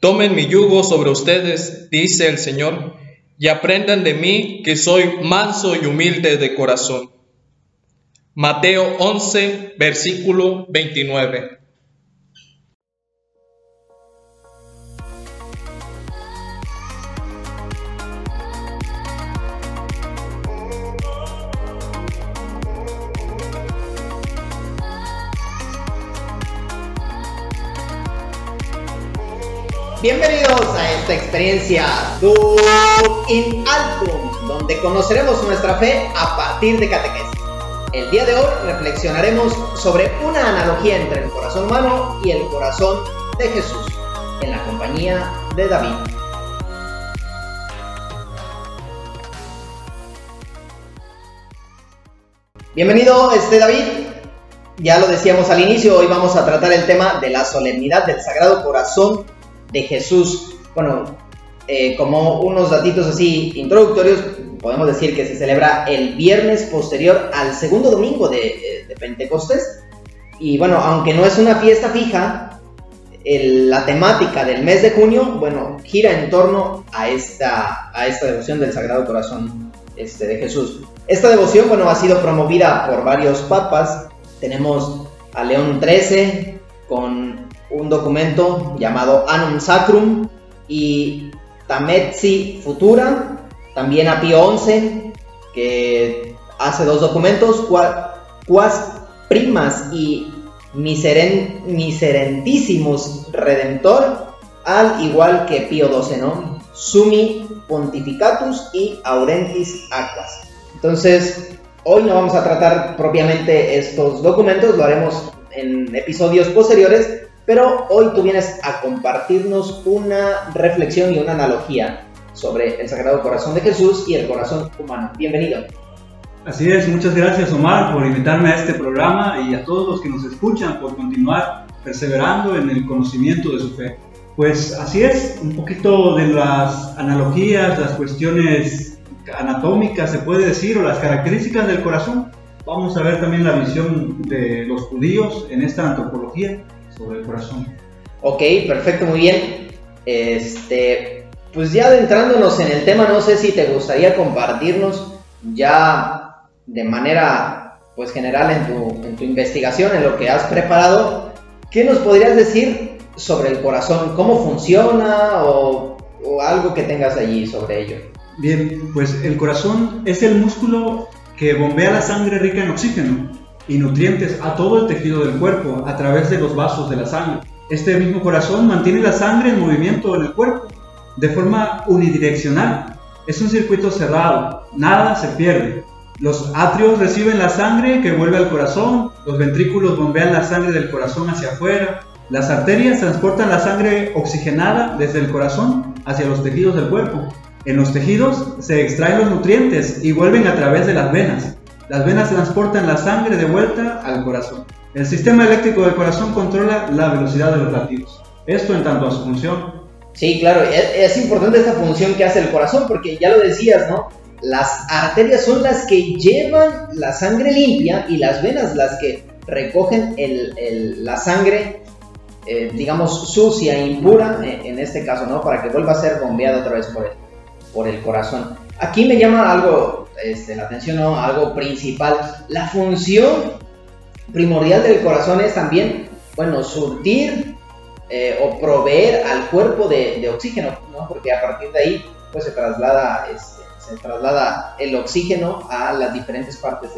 Tomen mi yugo sobre ustedes, dice el Señor, y aprendan de mí que soy manso y humilde de corazón. Mateo 11, versículo 29. Bienvenidos a esta experiencia Do in Altum, donde conoceremos nuestra fe a partir de catequesis. El día de hoy reflexionaremos sobre una analogía entre el corazón humano y el corazón de Jesús, en la compañía de David. Bienvenido, este David. Ya lo decíamos al inicio, hoy vamos a tratar el tema de la solemnidad del Sagrado Corazón de Jesús. Bueno, eh, como unos datitos así introductorios, podemos decir que se celebra el viernes posterior al segundo domingo de, Pentecostés. Y bueno, aunque no es una fiesta fija, la temática del mes de junio, bueno, gira en torno a esta, a esta devoción del Sagrado Corazón este, de Jesús. Esta devoción, bueno, ha sido promovida por varios papas. Tenemos a León XIII con un documento llamado Anum Sacrum y Tametsi Futura, también a Pío XI, que hace dos documentos, Quas Primas y Miseren, Redentor, al igual que Pío XII, ¿no? Sumi Pontificatus y Aurentis Aquas. Entonces, hoy no vamos a tratar propiamente estos documentos, lo haremos en episodios posteriores, pero hoy tú vienes a compartirnos una reflexión y una analogía sobre el Sagrado Corazón de Jesús y el corazón humano. Bienvenido. Así es, muchas gracias Omar por invitarme a este programa y a todos los que nos escuchan por continuar perseverando en el conocimiento de su fe. Pues así es, un poquito de las analogías, las cuestiones anatómicas se puede decir o las características del corazón. Vamos a ver también la visión de los judíos en esta antropología sobre el corazón. Ok, perfecto, muy bien. Este, pues ya adentrándonos en el tema, no sé si te gustaría compartirnos ya de manera pues general en tu, en tu investigación, en lo que has preparado, ¿qué nos podrías decir sobre el corazón? ¿Cómo funciona o, o algo que tengas allí sobre ello? Bien, pues el corazón es el músculo que bombea la sangre rica en oxígeno y nutrientes a todo el tejido del cuerpo a través de los vasos de la sangre. Este mismo corazón mantiene la sangre en movimiento en el cuerpo de forma unidireccional. Es un circuito cerrado, nada se pierde. Los atrios reciben la sangre que vuelve al corazón, los ventrículos bombean la sangre del corazón hacia afuera, las arterias transportan la sangre oxigenada desde el corazón hacia los tejidos del cuerpo. En los tejidos se extraen los nutrientes y vuelven a través de las venas. Las venas transportan la sangre de vuelta al corazón. El sistema eléctrico del corazón controla la velocidad de los latidos. Esto en tanto a su función. Sí, claro, es, importante esta función que hace el corazón porque ya lo decías, ¿no? Las arterias son las que llevan la sangre limpia y las venas las que recogen la sangre, eh, digamos, sucia e impura, eh, en este caso, ¿no? Para que vuelva a ser bombeada otra vez por el, por el corazón. Aquí me llama algo este, la atención a algo principal. La función primordial del corazón es también, bueno, surtir eh, o proveer al cuerpo de, oxígeno, ¿no? Porque a partir de ahí, pues se traslada, este, se traslada el oxígeno a las diferentes partes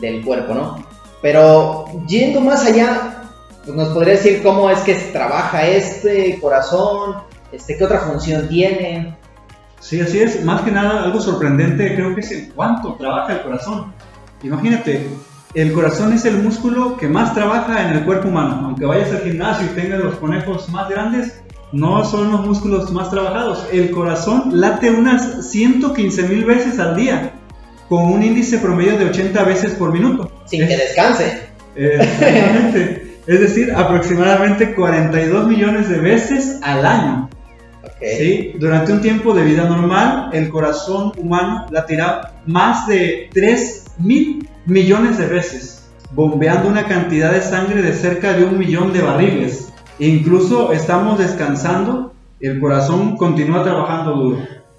del cuerpo, ¿no? Pero yendo más allá, pues nos podría decir cómo es que trabaja este corazón, este, qué otra función tiene. Sí, así es. Más que nada, algo sorprendente creo que es en cuánto trabaja el corazón. Imagínate, el corazón es el músculo que más trabaja en el cuerpo humano. Aunque vayas al gimnasio y tengas los conejos más grandes, no son los músculos más trabajados. El corazón late unas 115 mil veces al día, con un índice promedio de 80 veces por minuto. Sin que descanse. Exactamente. es decir, aproximadamente 42 millones de veces al año. ¿Sí? Durante un tiempo de vida normal, el corazón humano latirá más de 3 mil millones de veces, bombeando una cantidad de sangre de cerca de un millón de barriles. E incluso estamos descansando el corazón continúa trabajando duro.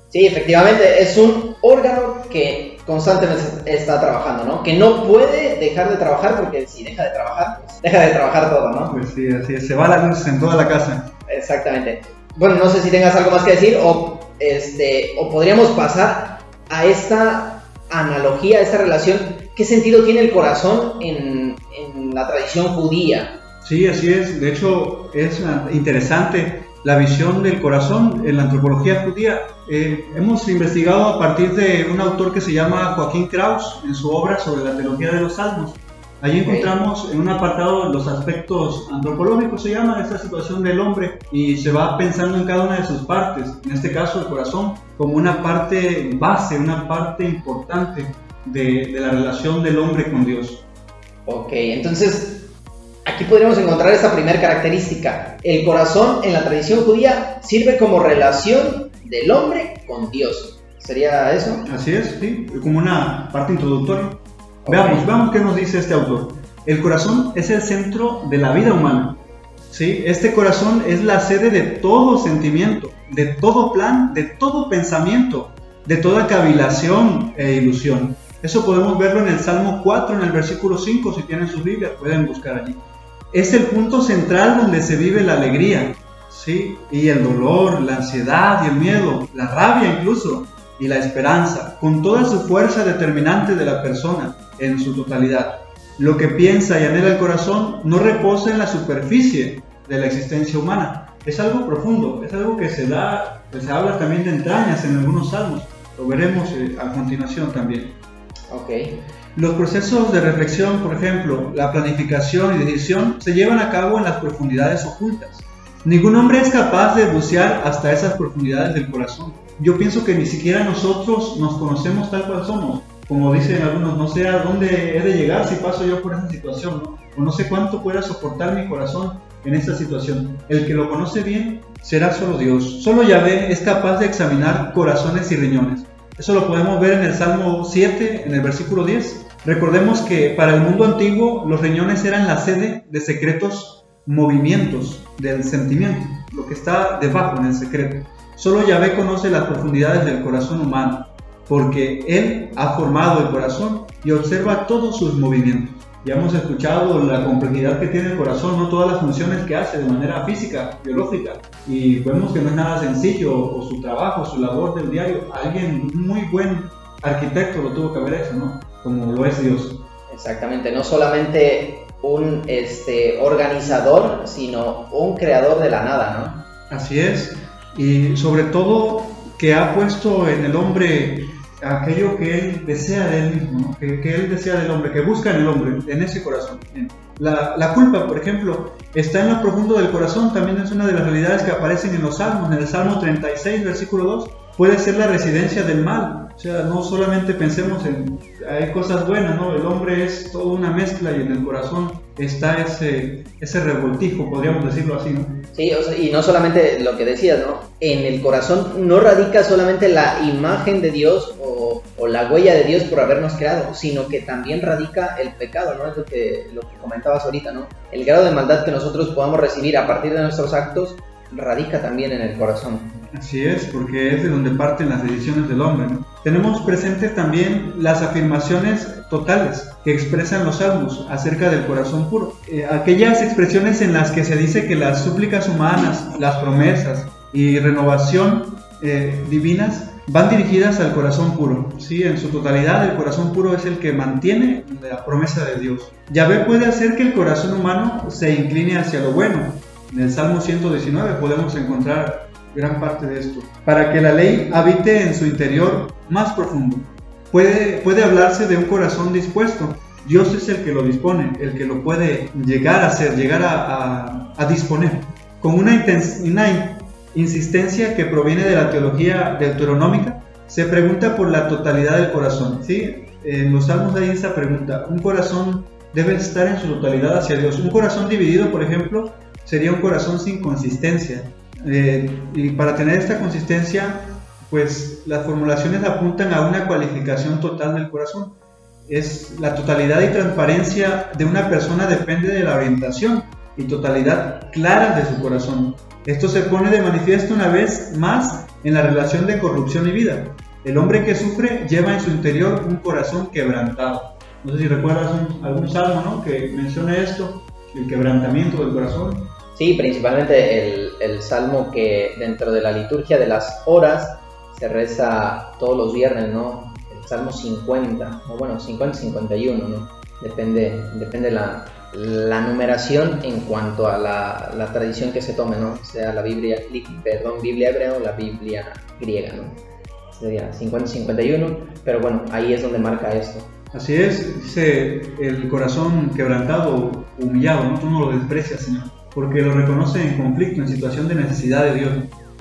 Sí, efectivamente, es un órgano que constantemente está trabajando, ¿no? Que no puede dejar de trabajar porque si deja de trabajar, pues deja de trabajar todo, ¿no? Pues sí, así es, se va la luz en toda la casa. Exactamente. Bueno, no sé si tengas algo más que decir o, este, o podríamos pasar a esta analogía, a esta relación. ¿Qué sentido tiene el corazón en, en la tradición judía? Sí, así es. De hecho, es interesante la visión del corazón en la antropología judía. Eh, hemos investigado a partir de un autor que se llama Joaquín Kraus en su obra sobre la teología de los salmos. Allí encontramos en un apartado los aspectos antropológicos, se llama, esta situación del hombre, y se va pensando en cada una de sus partes, en este caso el corazón, como una parte base, una parte importante de, de la relación del hombre con Dios. Ok, entonces aquí podríamos encontrar esta primera característica. El corazón en la tradición judía sirve como relación del hombre con Dios. ¿Sería eso? Así es, sí, como una parte introductoria. Veamos, veamos qué nos dice este autor. El corazón es el centro de la vida humana. ¿sí? Este corazón es la sede de todo sentimiento, de todo plan, de todo pensamiento, de toda cavilación e ilusión. Eso podemos verlo en el Salmo 4, en el versículo 5, si tienen sus Biblias, pueden buscar allí. Es el punto central donde se vive la alegría, ¿sí? Y el dolor, la ansiedad y el miedo, la rabia incluso, y la esperanza, con toda su fuerza determinante de la persona en su totalidad. Lo que piensa y anhela el corazón no reposa en la superficie de la existencia humana. Es algo profundo, es algo que se da, se habla también de entrañas en algunos salmos. Lo veremos eh, a continuación también. Ok. Los procesos de reflexión, por ejemplo, la planificación y decisión, se llevan a cabo en las profundidades ocultas. Ningún hombre es capaz de bucear hasta esas profundidades del corazón. Yo pienso que ni siquiera nosotros nos conocemos tal cual somos como dicen algunos, no sé a dónde he de llegar si paso yo por esa situación, ¿no? o no sé cuánto pueda soportar mi corazón en esta situación. El que lo conoce bien será solo Dios. Solo Yahvé es capaz de examinar corazones y riñones. Eso lo podemos ver en el Salmo 7, en el versículo 10. Recordemos que para el mundo antiguo los riñones eran la sede de secretos movimientos del sentimiento, lo que está debajo en el secreto. Solo Yahvé conoce las profundidades del corazón humano porque Él ha formado el corazón y observa todos sus movimientos. Ya hemos escuchado la complejidad que tiene el corazón, no todas las funciones que hace de manera física, biológica, y vemos que no es nada sencillo, o su trabajo, su labor del diario. Alguien muy buen arquitecto lo tuvo que haber hecho, ¿no? Como lo es Dios. Exactamente, no solamente un este, organizador, sino un creador de la nada, ¿no? Así es, y sobre todo que ha puesto en el hombre aquello que él desea de él mismo, que, él desea del hombre, que busca en el hombre, en ese corazón. La, la, culpa, por ejemplo, está en lo profundo del corazón, también es una de las realidades que aparecen en los salmos, en el Salmo 36, versículo 2, puede ser la residencia del mal, o sea, no solamente pensemos en, hay cosas buenas, ¿no? El hombre es toda una mezcla y en el corazón está ese, ese revoltijo, podríamos decirlo así, ¿no? Sí, y no solamente lo que decías, ¿no? En el corazón no radica solamente la imagen de Dios o, o, la huella de Dios por habernos creado, sino que también radica el pecado, ¿no? Es lo que, lo que comentabas ahorita, ¿no? El grado de maldad que nosotros podamos recibir a partir de nuestros actos radica también en el corazón. Así es, porque es de donde parten las decisiones del hombre. Tenemos presentes también las afirmaciones totales que expresan los salmos acerca del corazón puro. Eh, aquellas expresiones en las que se dice que las súplicas humanas, las promesas y renovación eh, divinas van dirigidas al corazón puro. ¿sí? En su totalidad, el corazón puro es el que mantiene la promesa de Dios. Yahvé puede hacer que el corazón humano se incline hacia lo bueno. En el Salmo 119 podemos encontrar gran parte de esto. Para que la ley habite en su interior más profundo. Puede, puede hablarse de un corazón dispuesto. Dios es el que lo dispone, el que lo puede llegar a hacer, llegar a, disponer. Con una, una insistencia que proviene de la teología deuteronómica, se pregunta por la totalidad del corazón. ¿sí? En los salmos hay esa pregunta. Un corazón debe estar en su totalidad hacia Dios. Un corazón dividido, por ejemplo, sería un corazón sin consistencia. Eh, y para tener esta consistencia, pues las formulaciones apuntan a una cualificación total del corazón. Es la totalidad y transparencia de una persona depende de la orientación y totalidad claras de su corazón. Esto se pone de manifiesto una vez más en la relación de corrupción y vida. El hombre que sufre lleva en su interior un corazón quebrantado. No sé si recuerdas algún salmo que mencione esto, el quebrantamiento del corazón. Sí, principalmente el, el salmo que dentro de la liturgia de las horas se reza todos los viernes, ¿no? El salmo 50, o bueno, 50-51, ¿no? Depende, depende la, la numeración en cuanto a la, la, tradición que se tome, ¿no? Sea la Biblia, perdón, Biblia hebrea o la Biblia griega, ¿no? Sería 50-51, pero bueno, ahí es donde marca esto. Así es, dice el corazón quebrantado, humillado, ¿no? Tú no lo desprecias, Señor, porque lo reconoce en conflicto, en situación de necesidad de Dios.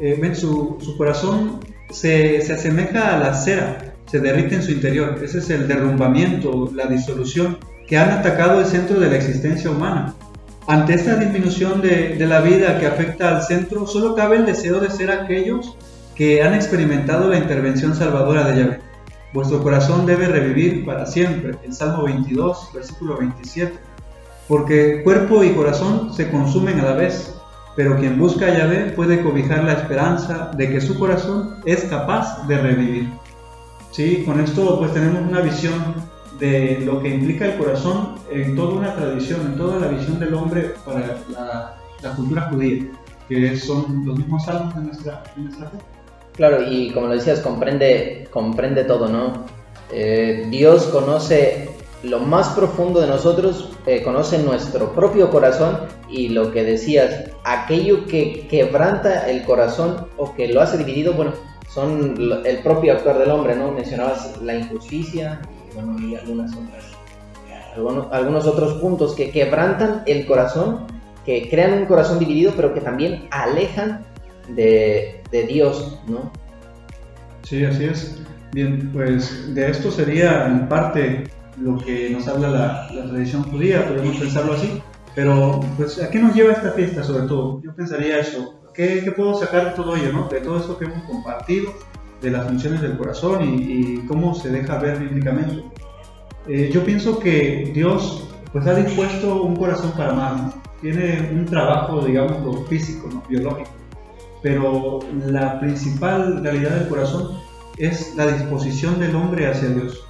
Eh, ven, su, corazón se, se asemeja a la cera, se derrite en su interior. Ese es el derrumbamiento, la disolución que han atacado el centro de la existencia humana. Ante esta disminución de, de, la vida que afecta al centro, solo cabe el deseo de ser aquellos que han experimentado la intervención salvadora de Yahvé. Vuestro corazón debe revivir para siempre. El Salmo 22, versículo 27. Porque cuerpo y corazón se consumen a la vez, pero quien busca a Yahvé puede cobijar la esperanza de que su corazón es capaz de revivir. Sí, con esto pues tenemos una visión de lo que implica el corazón en toda una tradición, en toda la visión del hombre para la, cultura judía, que son los mismos salmos de nuestra, de nuestra fe. Claro, y como lo decías, comprende, comprende todo, ¿no? Eh, Dios conoce lo más profundo de nosotros, eh, conoce nuestro propio corazón y lo que decías, aquello que quebranta el corazón o que lo hace dividido, bueno, son el propio actuar del hombre, ¿no? Mencionabas la injusticia y, bueno, y algunas otras, algunos, algunos otros puntos que quebrantan el corazón, que crean un corazón dividido, pero que también alejan de, de Dios, ¿no? Sí, así es. Bien, pues de esto sería en parte lo que nos habla la, la, tradición judía, podemos pensarlo así. Pero, pues, ¿a qué nos lleva esta fiesta sobre todo? Yo pensaría eso. ¿Qué, qué puedo sacar de todo ello, no? De todo esto que hemos compartido, de las funciones del corazón y, y cómo se deja ver bíblicamente. Eh, yo pienso que Dios, pues, ha dispuesto un corazón para amar, ¿no? Tiene un trabajo, digamos, físico, ¿no? biológico. Pero la principal realidad del corazón es la disposición del hombre hacia Dios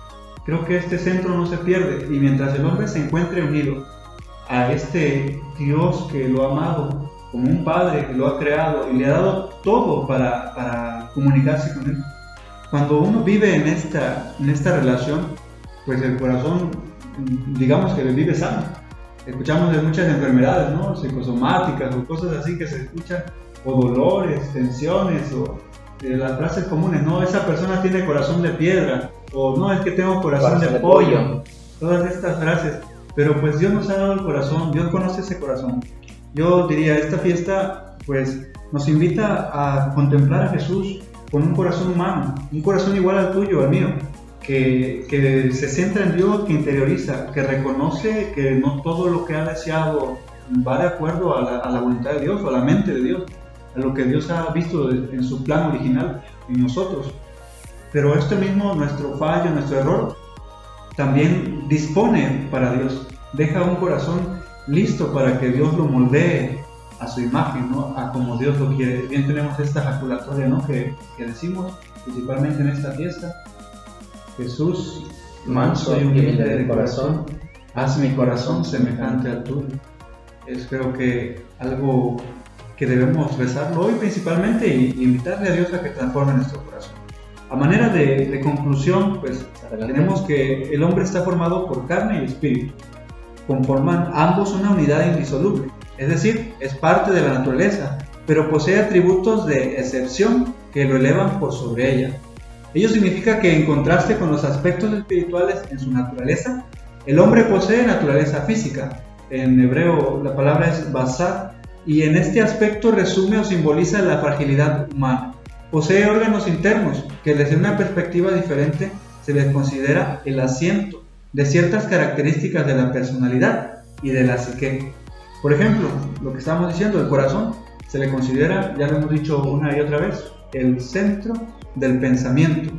Creo que este centro no se pierde y mientras el hombre se encuentre unido a este Dios que lo ha amado como un padre que lo ha creado y le ha dado todo para, para comunicarse con él, cuando uno vive en esta, en esta relación, pues el corazón, digamos que vive sano. Escuchamos de muchas enfermedades, ¿no? Psicosomáticas o cosas así que se escuchan, o dolores, tensiones, o eh, las frases comunes, ¿no? Esa persona tiene corazón de piedra, o no, es que tengo corazón, corazón de, pollo. Todas estas frases. Pero pues Dios nos ha dado el corazón, Dios conoce ese corazón. Yo diría, esta fiesta pues nos invita a contemplar a Jesús con un corazón humano, un corazón igual al tuyo, al mío, que, que se centra en Dios, que interioriza, que reconoce que no todo lo que ha deseado va de acuerdo a la, a la voluntad de Dios o a la mente de Dios, a lo que Dios ha visto en su plan original en nosotros. Pero esto mismo, nuestro fallo, nuestro error, también dispone para Dios. Deja un corazón listo para que Dios lo moldee a su imagen, ¿no? a como Dios lo quiere. Bien tenemos esta jaculatoria ¿no? que, que decimos, principalmente en esta fiesta. Jesús, manso y humilde de corazón, haz mi corazón semejante al tuyo. Es creo que algo que debemos rezarlo hoy principalmente y invitarle a Dios a que transforme nuestro corazón. A manera de, conclusión, pues tenemos que el hombre está formado por carne y espíritu. Conforman ambos una unidad indisoluble, es decir, es parte de la naturaleza, pero posee atributos de excepción que lo elevan por sobre ella. Ello significa que en contraste con los aspectos espirituales en su naturaleza, el hombre posee naturaleza física. En hebreo la palabra es basar y en este aspecto resume o simboliza la fragilidad humana. Posee órganos internos que desde una perspectiva diferente se les considera el asiento de ciertas características de la personalidad y de la psique. Por ejemplo, lo que estamos diciendo, el corazón, se le considera, ya lo hemos dicho una y otra vez, el centro del pensamiento,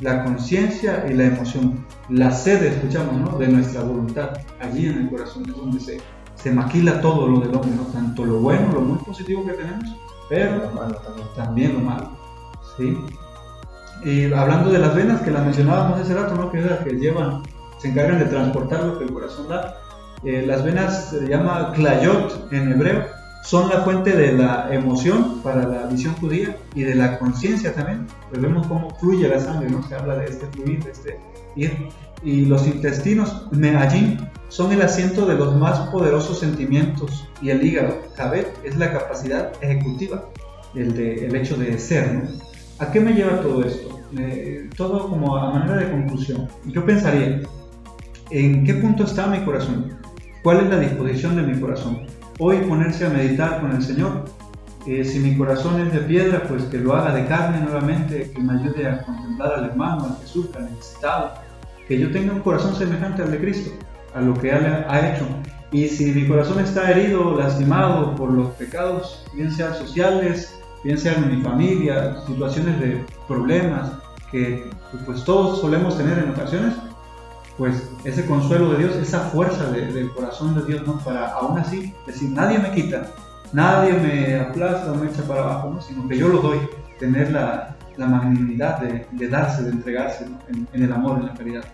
la conciencia y la emoción, la sede, escuchamos, ¿no? de nuestra voluntad. Allí en el corazón es donde se, se maquila todo lo del hombre, ¿no? tanto lo bueno, lo muy positivo que tenemos, pero también lo malo. ¿Sí? Y hablando de las venas que las mencionábamos hace rato, ¿no? que, es la que llevan, se encargan de transportar lo que el corazón da. Eh, las venas se llama clayot en hebreo, son la fuente de la emoción para la visión judía y de la conciencia también. Pues vemos cómo fluye la sangre, ¿no? Se habla de este fluir, de este ir. Y los intestinos, meallín, son el asiento de los más poderosos sentimientos. Y el hígado, kabet, es la capacidad ejecutiva, el, de, el hecho de ser, ¿no? ¿A qué me lleva todo esto? Eh, todo como a manera de conclusión. Yo pensaría, ¿en qué punto está mi corazón? ¿Cuál es la disposición de mi corazón? Hoy ponerse a meditar con el Señor. Eh, si mi corazón es de piedra, pues que lo haga de carne nuevamente, que me ayude a contemplar al hermano, al sufre, al necesitado. Que yo tenga un corazón semejante al de Cristo, a lo que Él ha hecho. Y si mi corazón está herido, lastimado por los pecados, bien sean sociales, bien sean en mi familia, situaciones de problemas que pues todos solemos tener en ocasiones, pues ese consuelo de Dios, esa fuerza de- del corazón de Dios, ¿no? Para aún así decir, nadie me quita, nadie me aplasta o me echa para abajo, ¿no? Sino que yo lo doy, tener la, la magnanimidad de, darse, de entregarse ¿no? en, en el amor, en la caridad.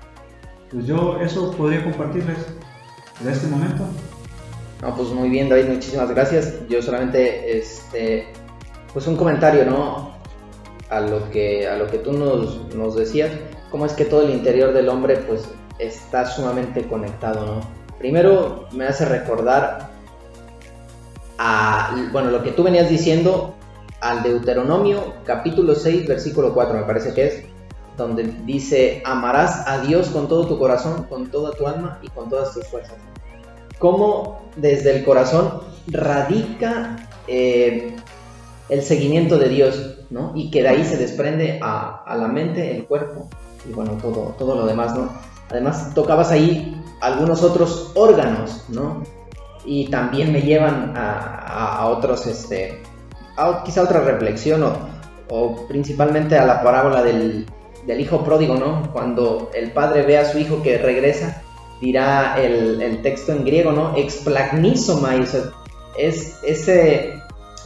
Pues yo eso podría compartirles de este momento. No, pues muy bien, David, muchísimas gracias. Yo solamente, este, pues un comentario, ¿no? A lo que, a lo que tú nos, nos decías, cómo es que todo el interior del hombre, pues, está sumamente conectado, ¿no? Primero me hace recordar a, bueno, lo que tú venías diciendo al Deuteronomio, capítulo 6, versículo 4, me parece que es, donde dice, amarás a Dios con todo tu corazón, con toda tu alma y con todas tus fuerzas cómo desde el corazón radica eh, el seguimiento de Dios, ¿no? Y que de ahí se desprende a, la mente, el cuerpo y bueno, todo, todo lo demás, ¿no? Además, tocabas ahí algunos otros órganos, ¿no? Y también me llevan a, otros, este, quizá otra reflexión o, o principalmente a la parábola del, del hijo pródigo, ¿no? Cuando el padre ve a su hijo que regresa dirá el, el texto en griego, ¿no? Explagnizomai, o es ese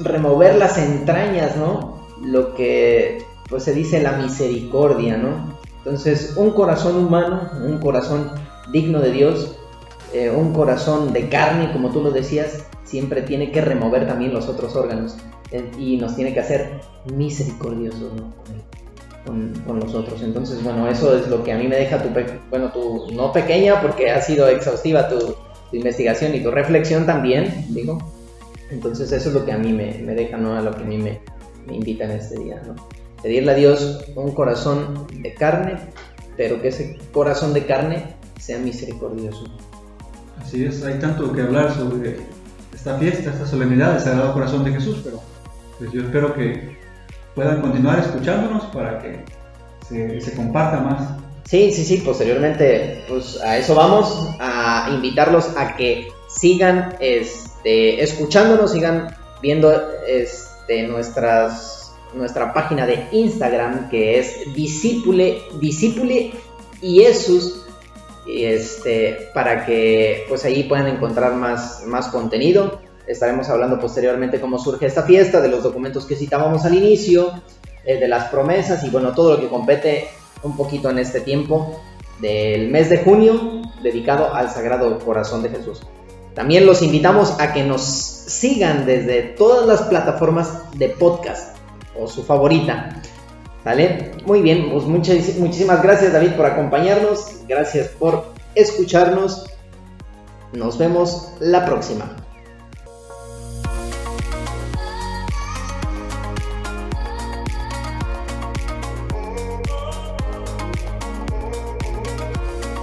remover las entrañas, ¿no? Lo que pues se dice la misericordia, ¿no? Entonces, un corazón humano, un corazón digno de Dios, eh, un corazón de carne, como tú lo decías, siempre tiene que remover también los otros órganos eh, y nos tiene que hacer misericordiosos, ¿no? Con los otros. Entonces, bueno, eso es lo que a mí me deja tu, bueno, tu, no pequeña, porque ha sido exhaustiva tu, tu investigación y tu reflexión también, digo. Entonces, eso es lo que a mí me, me deja, ¿no? A lo que a mí me, me invita en este día, ¿no? Pedirle a Dios un corazón de carne, pero que ese corazón de carne sea misericordioso. Así es, hay tanto que hablar sobre esta fiesta, esta solemnidad del Sagrado Corazón de Jesús, pero pues yo espero que puedan continuar escuchándonos para que se, se comparta más. Sí, sí, sí, posteriormente, pues a eso vamos, a invitarlos a que sigan este, escuchándonos, sigan viendo este, nuestra página de Instagram que es discípule, discípule y Jesús, este, para que pues ahí puedan encontrar más, más contenido. Estaremos hablando posteriormente cómo surge esta fiesta, de los documentos que citábamos al inicio, eh, de las promesas y bueno, todo lo que compete un poquito en este tiempo del mes de junio dedicado al Sagrado Corazón de Jesús. También los invitamos a que nos sigan desde todas las plataformas de podcast o su favorita. ¿Sale? Muy bien, pues muchísimas gracias David por acompañarnos, gracias por escucharnos. Nos vemos la próxima.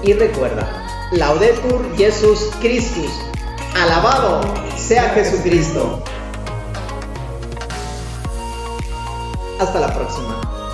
Y recuerda, Laudetur Jesus Christus, alabado sea Jesucristo. Hasta la próxima.